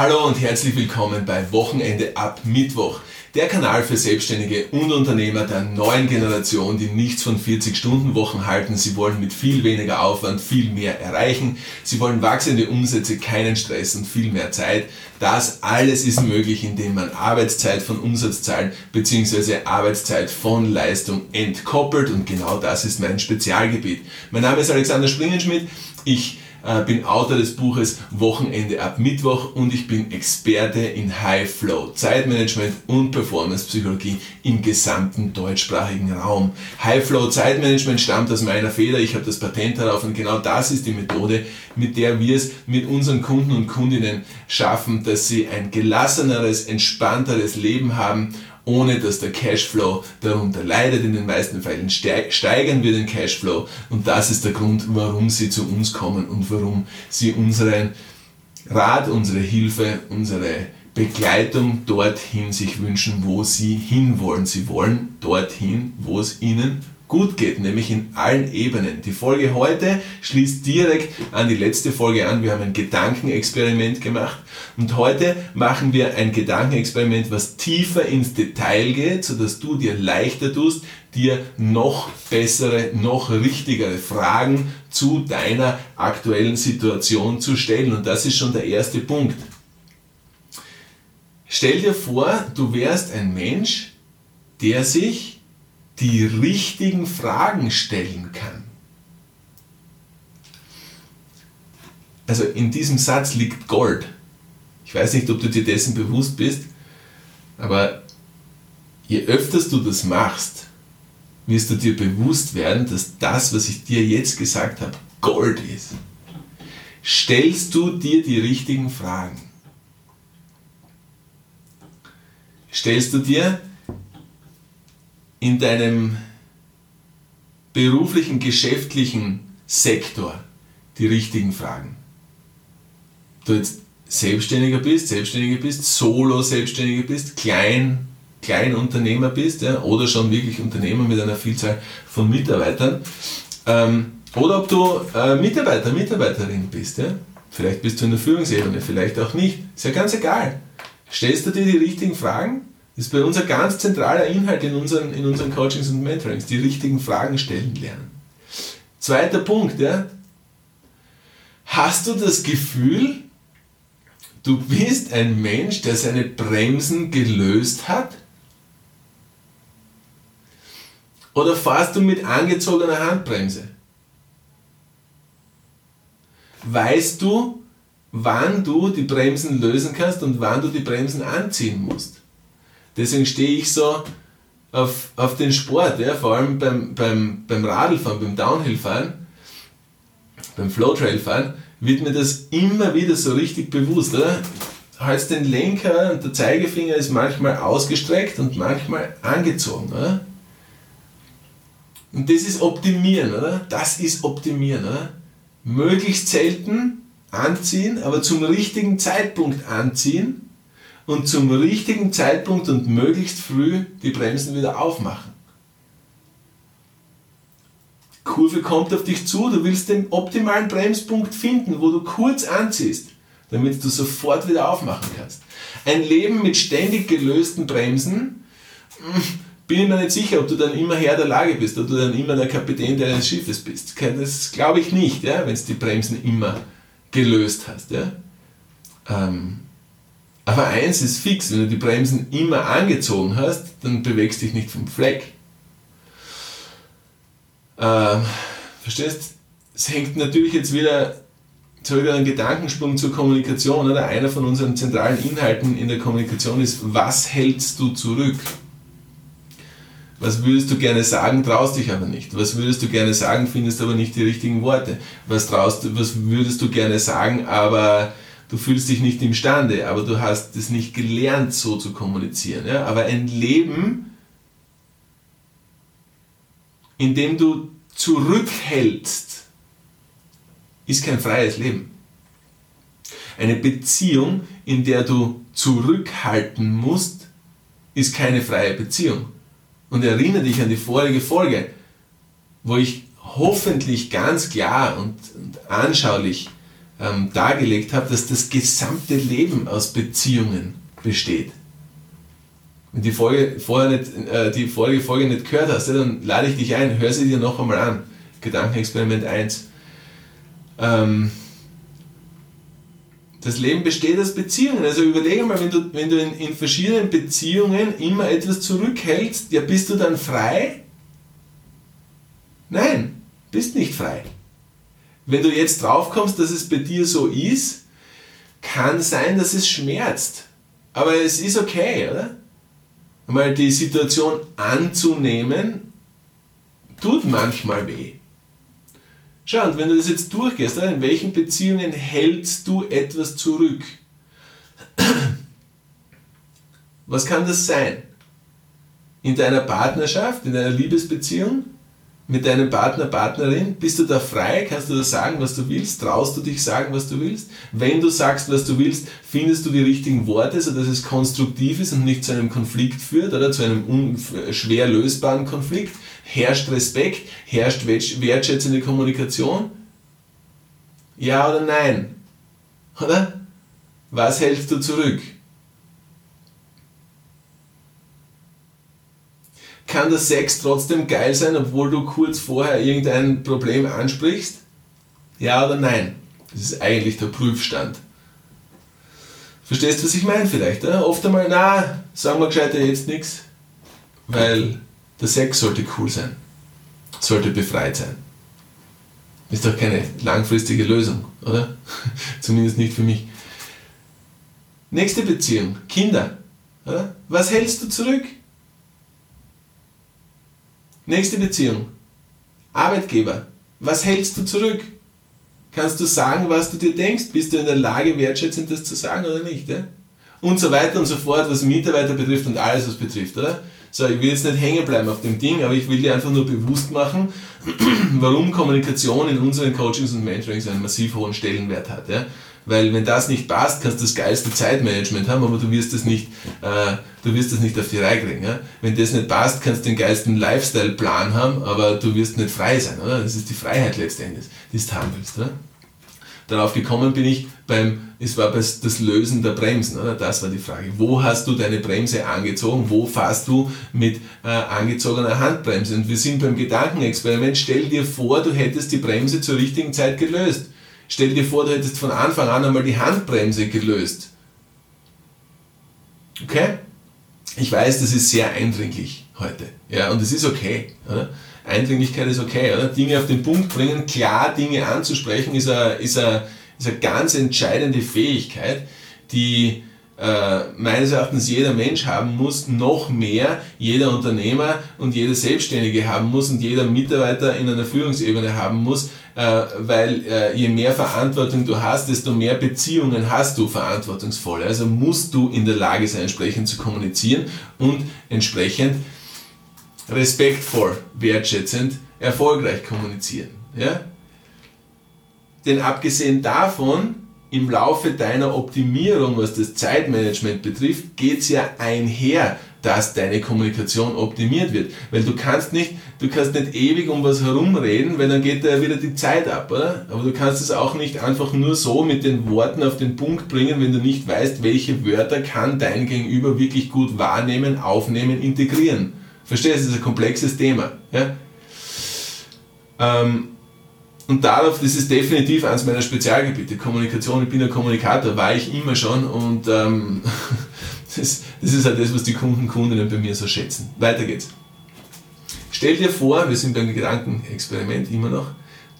Hallo und herzlich willkommen bei Wochenende ab Mittwoch, der Kanal für Selbstständige und Unternehmer der neuen Generation, die nichts von 40-Stunden-Wochen halten. Sie wollen mit viel weniger Aufwand viel mehr erreichen. Sie wollen wachsende Umsätze, keinen Stress und viel mehr Zeit. Das alles ist möglich, indem man Arbeitszeit von Umsatzzahlen bzw. Arbeitszeit von Leistung entkoppelt und genau das ist mein Spezialgebiet. Mein Name ist Alexander Springenschmidt. Ich äh, bin Autor des Buches Wochenende ab Mittwoch und ich bin Experte in High Flow, Zeitmanagement und Performance Psychologie im gesamten deutschsprachigen Raum. High Flow Zeitmanagement stammt aus meiner Feder, ich habe das Patent darauf und genau das ist die Methode, mit der wir es mit unseren Kunden und Kundinnen schaffen, dass sie ein gelasseneres, entspannteres Leben haben ohne dass der Cashflow darunter leidet. In den meisten Fällen steigern wir den Cashflow und das ist der Grund, warum sie zu uns kommen und warum sie unseren Rat, unsere Hilfe, unsere Begleitung dorthin sich wünschen, wo sie hinwollen. Sie wollen dorthin, wo es ihnen gut geht, nämlich in allen Ebenen. Die Folge heute schließt direkt an die letzte Folge an. Wir haben ein Gedankenexperiment gemacht und heute machen wir ein Gedankenexperiment, was tiefer ins Detail geht, sodass du dir leichter tust, dir noch bessere, noch richtigere Fragen zu deiner aktuellen Situation zu stellen. Und das ist schon der erste Punkt. Stell dir vor, du wärst ein Mensch, der sich die richtigen Fragen stellen kann. Also in diesem Satz liegt Gold. Ich weiß nicht, ob du dir dessen bewusst bist, aber je öfters du das machst, wirst du dir bewusst werden, dass das, was ich dir jetzt gesagt habe, Gold ist. Stellst du dir die richtigen Fragen? Stellst du dir in deinem beruflichen, geschäftlichen Sektor die richtigen Fragen. Du jetzt Selbstständiger bist, Selbstständiger bist, Solo-Selbstständiger bist, Klein, Kleinunternehmer bist ja, oder schon wirklich Unternehmer mit einer Vielzahl von Mitarbeitern ähm, oder ob du äh, Mitarbeiter, Mitarbeiterin bist. Ja. Vielleicht bist du in der Führungsebene, vielleicht auch nicht. Ist ja ganz egal. Stellst du dir die richtigen Fragen ist bei uns ein ganz zentraler Inhalt in unseren, in unseren Coachings und Mentorings, die richtigen Fragen stellen lernen. Zweiter Punkt, ja. Hast du das Gefühl, du bist ein Mensch, der seine Bremsen gelöst hat? Oder fahrst du mit angezogener Handbremse? Weißt du, wann du die Bremsen lösen kannst und wann du die Bremsen anziehen musst? Deswegen stehe ich so auf, auf den Sport, ja, vor allem beim, beim, beim Radlfahren, beim Downhillfahren, beim Flowtrailfahren, wird mir das immer wieder so richtig bewusst. Oder? Halt den Lenker und der Zeigefinger ist manchmal ausgestreckt und manchmal angezogen. Oder? Und das ist Optimieren, oder? Das ist Optimieren, oder? Möglichst selten anziehen, aber zum richtigen Zeitpunkt anziehen und zum richtigen Zeitpunkt und möglichst früh die Bremsen wieder aufmachen. Kurve kommt auf dich zu, du willst den optimalen Bremspunkt finden, wo du kurz anziehst, damit du sofort wieder aufmachen kannst. Ein Leben mit ständig gelösten Bremsen, hm, bin ich mir nicht sicher, ob du dann immer Herr der Lage bist, ob du dann immer der Kapitän deines Schiffes bist. Das glaube ich nicht, ja, wenn du die Bremsen immer gelöst hast. Ja. Ähm, aber eins ist fix, wenn du die Bremsen immer angezogen hast, dann bewegst du dich nicht vom Fleck. Ähm, verstehst? Es hängt natürlich jetzt wieder zurück an einen Gedankensprung zur Kommunikation. Oder? Einer von unseren zentralen Inhalten in der Kommunikation ist, was hältst du zurück? Was würdest du gerne sagen, traust dich aber nicht. Was würdest du gerne sagen, findest aber nicht die richtigen Worte. Was, traust, was würdest du gerne sagen, aber du fühlst dich nicht imstande, aber du hast es nicht gelernt, so zu kommunizieren. Ja? Aber ein Leben, in dem du zurückhältst, ist kein freies Leben. Eine Beziehung, in der du zurückhalten musst, ist keine freie Beziehung. Und erinnere dich an die vorige Folge, wo ich hoffentlich ganz klar und, und anschaulich ähm, dargelegt habe, dass das gesamte Leben aus Beziehungen besteht. Wenn die Folge vorher nicht, äh, die vorige Folge nicht gehört hast, dann lade ich dich ein, hör sie dir noch einmal an. Gedankenexperiment 1. Ähm, das Leben besteht aus Beziehungen. Also überlege mal, wenn du, wenn du in, in verschiedenen Beziehungen immer etwas zurückhältst, ja, bist du dann frei? Nein, bist nicht frei. Wenn du jetzt draufkommst, dass es bei dir so ist, kann sein, dass es schmerzt. Aber es ist okay, oder? Mal die Situation anzunehmen, tut manchmal weh. Schau, und wenn du das jetzt durchgehst, in welchen Beziehungen hältst du etwas zurück? Was kann das sein? In deiner Partnerschaft, in deiner Liebesbeziehung? Mit deinem Partner, Partnerin? Bist du da frei? Kannst du da sagen, was du willst? Traust du dich sagen, was du willst? Wenn du sagst, was du willst, findest du die richtigen Worte, sodass es konstruktiv ist und nicht zu einem Konflikt führt oder zu einem schwer lösbaren Konflikt? Herrscht Respekt? Herrscht wertschätzende Kommunikation? Ja oder nein? Oder? Was hältst du zurück? Kann der Sex trotzdem geil sein, obwohl du kurz vorher irgendein Problem ansprichst? Ja oder nein? Das ist eigentlich der Prüfstand. Verstehst du, was ich meine vielleicht? Äh? Oft einmal, na, sagen wir gescheiter jetzt nichts, weil der Sex sollte cool sein, sollte befreit sein. Ist doch keine langfristige Lösung, oder? Zumindest nicht für mich. Nächste Beziehung, Kinder. Oder? Was hältst du zurück? Nächste Beziehung. Arbeitgeber. Was hältst du zurück? Kannst du sagen, was du dir denkst? Bist du in der Lage, wertschätzend das zu sagen oder nicht? Ja? Und so weiter und so fort, was Mitarbeiter betrifft und alles, was betrifft, oder? So, ich will jetzt nicht hängen bleiben auf dem Ding, aber ich will dir einfach nur bewusst machen, warum Kommunikation in unseren Coachings und Mentorings einen massiv hohen Stellenwert hat. Ja? Weil wenn das nicht passt, kannst du das geilste Zeitmanagement haben, aber du wirst das nicht, äh, du wirst das nicht auf die Reihe kriegen. Ja? Wenn das nicht passt, kannst du den geilsten Lifestyle-Plan haben, aber du wirst nicht frei sein. Oder? Das ist die Freiheit letztendlich, die du haben willst. Oder? Darauf gekommen bin ich beim, es war das Lösen der Bremsen, oder? Das war die Frage. Wo hast du deine Bremse angezogen? Wo fährst du mit äh, angezogener Handbremse? Und wir sind beim Gedankenexperiment. Stell dir vor, du hättest die Bremse zur richtigen Zeit gelöst. Stell dir vor, du hättest von Anfang an einmal die Handbremse gelöst. Okay? Ich weiß, das ist sehr eindringlich heute. Ja, und es ist okay. Oder? Eindringlichkeit ist okay. Oder? Dinge auf den Punkt bringen, klar Dinge anzusprechen, ist eine, ist eine, ist eine ganz entscheidende Fähigkeit, die äh, meines Erachtens jeder Mensch haben muss, noch mehr jeder Unternehmer und jeder Selbstständige haben muss und jeder Mitarbeiter in einer Führungsebene haben muss, weil äh, je mehr Verantwortung du hast, desto mehr Beziehungen hast du verantwortungsvoll. Also musst du in der Lage sein, entsprechend zu kommunizieren und entsprechend respektvoll, wertschätzend, erfolgreich kommunizieren. Ja? Denn abgesehen davon, im Laufe deiner Optimierung, was das Zeitmanagement betrifft, geht es ja einher dass deine Kommunikation optimiert wird. Weil du kannst nicht, du kannst nicht ewig um was herumreden, weil dann geht da wieder die Zeit ab, oder? Aber du kannst es auch nicht einfach nur so mit den Worten auf den Punkt bringen, wenn du nicht weißt, welche Wörter kann dein Gegenüber wirklich gut wahrnehmen, aufnehmen, integrieren. Verstehst du? Das ist ein komplexes Thema. Ja? Ähm, und darauf, das ist definitiv eines meiner Spezialgebiete. Kommunikation, ich bin ein Kommunikator, war ich immer schon und ähm, Das, das ist halt das, was die Kunden, Kundinnen bei mir so schätzen. Weiter geht's. Stell dir vor, wir sind beim Gedankenexperiment immer noch,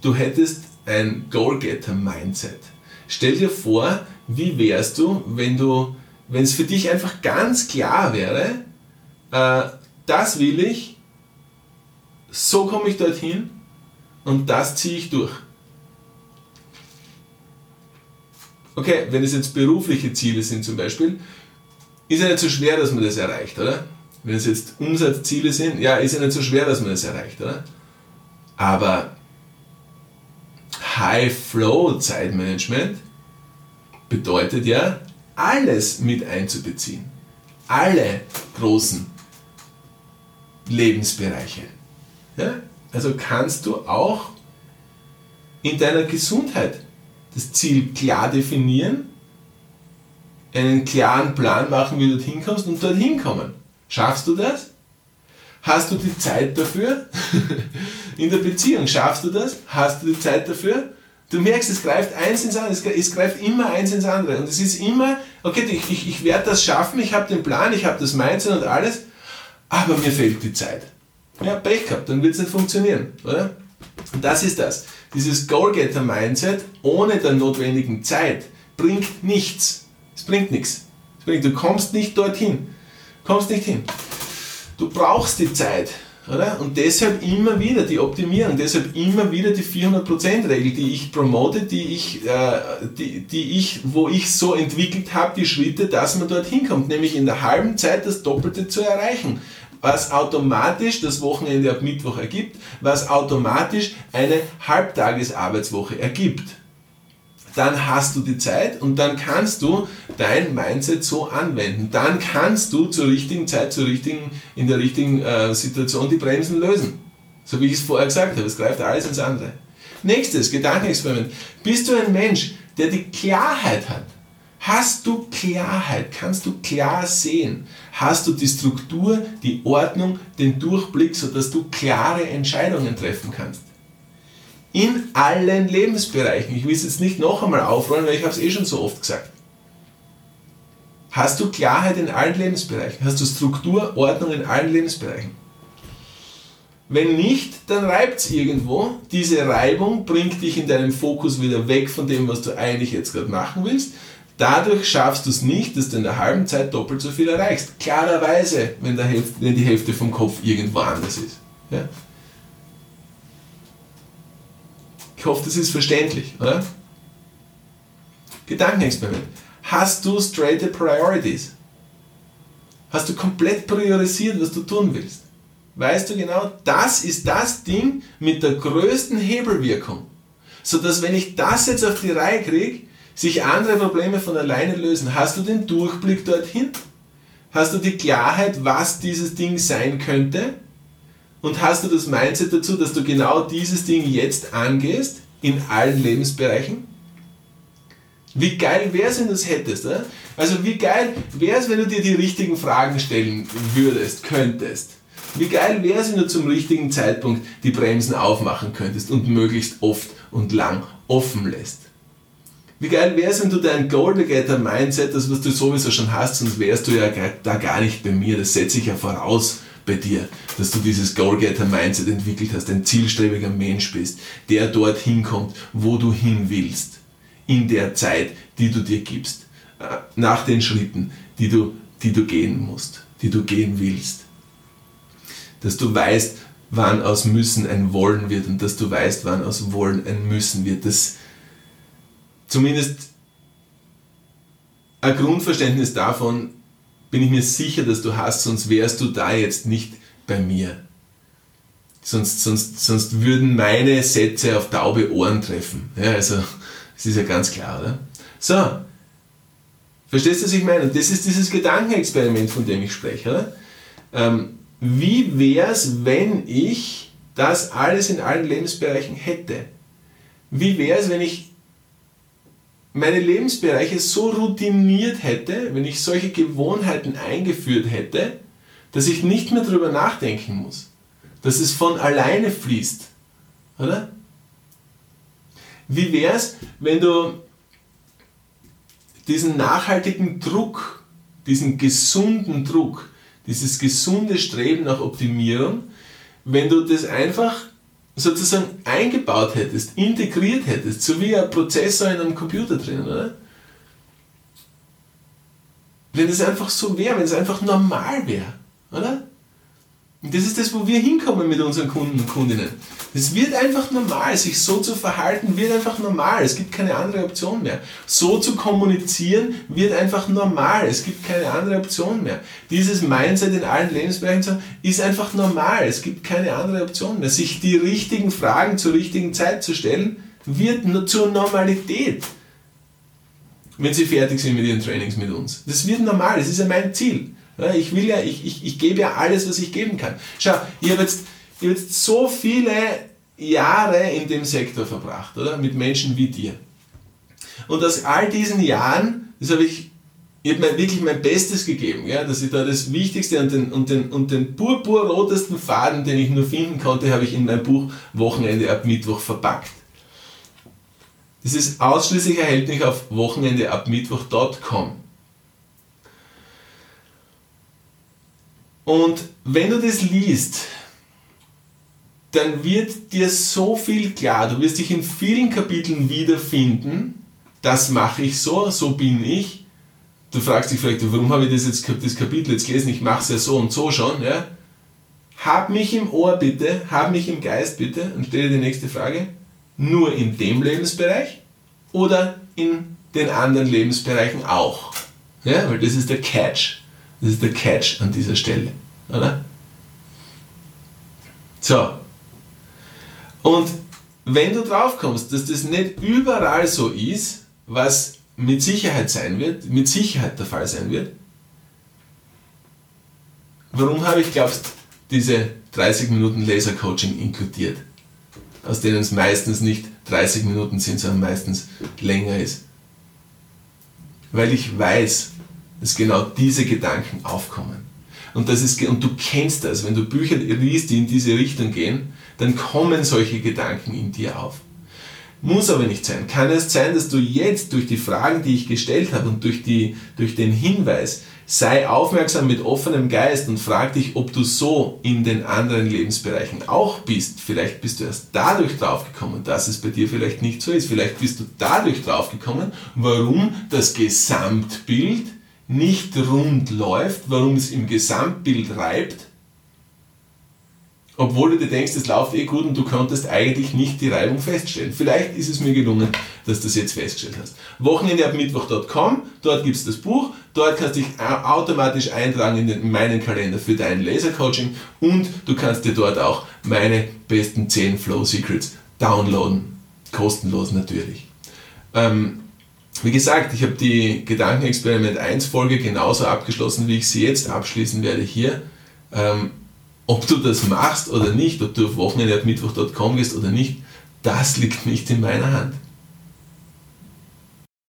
du hättest ein Goal-Getter-Mindset. Stell dir vor, wie wärst du, wenn du, wenn es für dich einfach ganz klar wäre, äh, das will ich, so komme ich dorthin und das ziehe ich durch. Okay, wenn es jetzt berufliche Ziele sind zum Beispiel, ist ja nicht so schwer, dass man das erreicht, oder? Wenn es jetzt Umsatzziele sind, ja, ist ja nicht so schwer, dass man das erreicht, oder? Aber High-Flow-Zeitmanagement bedeutet ja, alles mit einzubeziehen. Alle großen Lebensbereiche. Ja? Also kannst du auch in deiner Gesundheit das Ziel klar definieren, einen klaren Plan machen, wie du dorthin kommst und dorthin kommen. Schaffst du das? Hast du die Zeit dafür? In der Beziehung schaffst du das? Hast du die Zeit dafür? Du merkst, es greift eins ins andere, es greift immer eins ins andere. Und es ist immer, okay, ich, ich, ich werde das schaffen, ich habe den Plan, ich habe das Mindset und alles, aber mir fehlt die Zeit. Ja, Pech gehabt, dann wird es nicht funktionieren, oder? Und das ist das. Dieses Goalgetter-Mindset ohne der notwendigen Zeit bringt nichts. Bringt nichts. Du kommst nicht dorthin. Kommst nicht hin. Du brauchst die Zeit. Oder? Und deshalb immer wieder die Optimierung, deshalb immer wieder die 400%-Regel, die ich promote, die ich, äh, die, die ich, wo ich so entwickelt habe, die Schritte, dass man dorthin kommt, nämlich in der halben Zeit das Doppelte zu erreichen. Was automatisch das Wochenende ab Mittwoch ergibt, was automatisch eine Halbtagesarbeitswoche ergibt dann hast du die Zeit und dann kannst du dein Mindset so anwenden. Dann kannst du zur richtigen Zeit, zur richtigen, in der richtigen äh, Situation die Bremsen lösen. So wie ich es vorher gesagt habe, es greift alles ins andere. Nächstes Gedankenexperiment. Bist du ein Mensch, der die Klarheit hat? Hast du Klarheit? Kannst du klar sehen? Hast du die Struktur, die Ordnung, den Durchblick, sodass du klare Entscheidungen treffen kannst? In allen Lebensbereichen. Ich will es jetzt nicht noch einmal aufrollen, weil ich habe es eh schon so oft gesagt. Hast du Klarheit in allen Lebensbereichen? Hast du Struktur, Ordnung in allen Lebensbereichen? Wenn nicht, dann reibt es irgendwo. Diese Reibung bringt dich in deinem Fokus wieder weg von dem, was du eigentlich jetzt gerade machen willst. Dadurch schaffst du es nicht, dass du in der halben Zeit doppelt so viel erreichst. Klarerweise, wenn, wenn die Hälfte vom Kopf irgendwo anders ist. Ja? Ich hoffe, das ist verständlich, oder? Gedankenexperiment. Hast du straighte Priorities? Hast du komplett priorisiert, was du tun willst? Weißt du genau, das ist das Ding mit der größten Hebelwirkung. Sodass, wenn ich das jetzt auf die Reihe kriege, sich andere Probleme von alleine lösen. Hast du den Durchblick dorthin? Hast du die Klarheit, was dieses Ding sein könnte? Und hast du das Mindset dazu, dass du genau dieses Ding jetzt angehst, in allen Lebensbereichen? Wie geil wäre es, wenn du es hättest? Oder? Also wie geil wäre es, wenn du dir die richtigen Fragen stellen würdest, könntest? Wie geil wäre es, wenn du zum richtigen Zeitpunkt die Bremsen aufmachen könntest und möglichst oft und lang offen lässt? Wie geil wäre es, wenn du dein Golden Getter Mindset, das was du sowieso schon hast, sonst wärst du ja da gar nicht bei mir, das setze ich ja voraus bei dir, dass du dieses Goal-Getter-Mindset entwickelt hast, ein zielstrebiger Mensch bist, der dorthin kommt, wo du hin willst, in der Zeit, die du dir gibst, äh, nach den Schritten, die du, die du gehen musst, die du gehen willst. Dass du weißt, wann aus Müssen ein Wollen wird und dass du weißt, wann aus Wollen ein Müssen wird. Das zumindest ein Grundverständnis davon, bin ich mir sicher, dass du hast, sonst wärst du da jetzt nicht bei mir. Sonst, sonst, sonst würden meine Sätze auf taube Ohren treffen. Ja, also, das ist ja ganz klar, oder? So, verstehst du, was ich meine? Und das ist dieses Gedankenexperiment, von dem ich spreche, oder? Ähm, wie wäre es, wenn ich das alles in allen Lebensbereichen hätte? Wie wäre es, wenn ich meine Lebensbereiche so routiniert hätte, wenn ich solche Gewohnheiten eingeführt hätte, dass ich nicht mehr darüber nachdenken muss, dass es von alleine fließt. Oder? Wie wäre es, wenn du diesen nachhaltigen Druck, diesen gesunden Druck, dieses gesunde Streben nach Optimierung, wenn du das einfach sozusagen eingebaut hättest, integriert hättest, so wie ein Prozessor in einem Computer drin, oder? Wenn es einfach so wäre, wenn es einfach normal wäre, oder? Und das ist das, wo wir hinkommen mit unseren Kunden und Kundinnen. Es wird einfach normal, sich so zu verhalten wird einfach normal. Es gibt keine andere Option mehr. So zu kommunizieren wird einfach normal. Es gibt keine andere Option mehr. Dieses Mindset in allen Lebensbereichen zu haben, ist einfach normal. Es gibt keine andere Option mehr. Sich die richtigen Fragen zur richtigen Zeit zu stellen, wird zur Normalität. Wenn sie fertig sind mit ihren Trainings mit uns. Das wird normal. Das ist ja mein Ziel. Ich will ja, ich, ich, ich gebe ja alles, was ich geben kann. Schau, ich habe jetzt, hab jetzt so viele Jahre in dem Sektor verbracht, oder? Mit Menschen wie dir. Und aus all diesen Jahren, das habe ich, ich habe mir wirklich mein Bestes gegeben, ja, dass ich da das Wichtigste und den, und den, und den purpurrotesten Faden, den ich nur finden konnte, habe ich in mein Buch Wochenende ab Mittwoch verpackt. Das ist ausschließlich erhältlich auf wochenendeabmittwoch.com. Und wenn du das liest, dann wird dir so viel klar. Du wirst dich in vielen Kapiteln wiederfinden. Das mache ich so, so bin ich. Du fragst dich vielleicht, warum habe ich das, jetzt, das Kapitel jetzt gelesen? Ich mache es ja so und so schon. Ja? Hab mich im Ohr bitte, hab mich im Geist bitte und stelle die nächste Frage. Nur in dem Lebensbereich oder in den anderen Lebensbereichen auch? Ja, weil das ist der Catch. Das ist der Catch an dieser Stelle. Oder? So, und wenn du drauf kommst, dass das nicht überall so ist, was mit Sicherheit sein wird, mit Sicherheit der Fall sein wird, warum habe ich, glaubst diese 30 Minuten Laser-Coaching inkludiert? Aus denen es meistens nicht 30 Minuten sind, sondern meistens länger ist. Weil ich weiß, dass genau diese Gedanken aufkommen. Und, das ist, und du kennst das, wenn du Bücher liest, die in diese Richtung gehen, dann kommen solche Gedanken in dir auf. Muss aber nicht sein. Kann es sein, dass du jetzt durch die Fragen, die ich gestellt habe und durch, die, durch den Hinweis, sei aufmerksam mit offenem Geist und frag dich, ob du so in den anderen Lebensbereichen auch bist. Vielleicht bist du erst dadurch draufgekommen, dass es bei dir vielleicht nicht so ist. Vielleicht bist du dadurch draufgekommen, warum das Gesamtbild nicht rund läuft, warum es im Gesamtbild reibt obwohl du dir denkst, es läuft eh gut und du konntest eigentlich nicht die Reibung feststellen. Vielleicht ist es mir gelungen, dass du das jetzt festgestellt hast. Wochenende ab Mittwoch.com, dort gibt es das Buch, dort kannst du dich automatisch eintragen in, den, in meinen Kalender für dein Lasercoaching und du kannst dir dort auch meine besten 10 Flow Secrets downloaden. Kostenlos natürlich. Ähm, wie gesagt, ich habe die Gedankenexperiment 1 Folge genauso abgeschlossen, wie ich sie jetzt abschließen werde hier. Ähm, ob du das machst oder nicht, ob du auf wochenende.mittwoch.com gehst oder nicht, das liegt nicht in meiner Hand.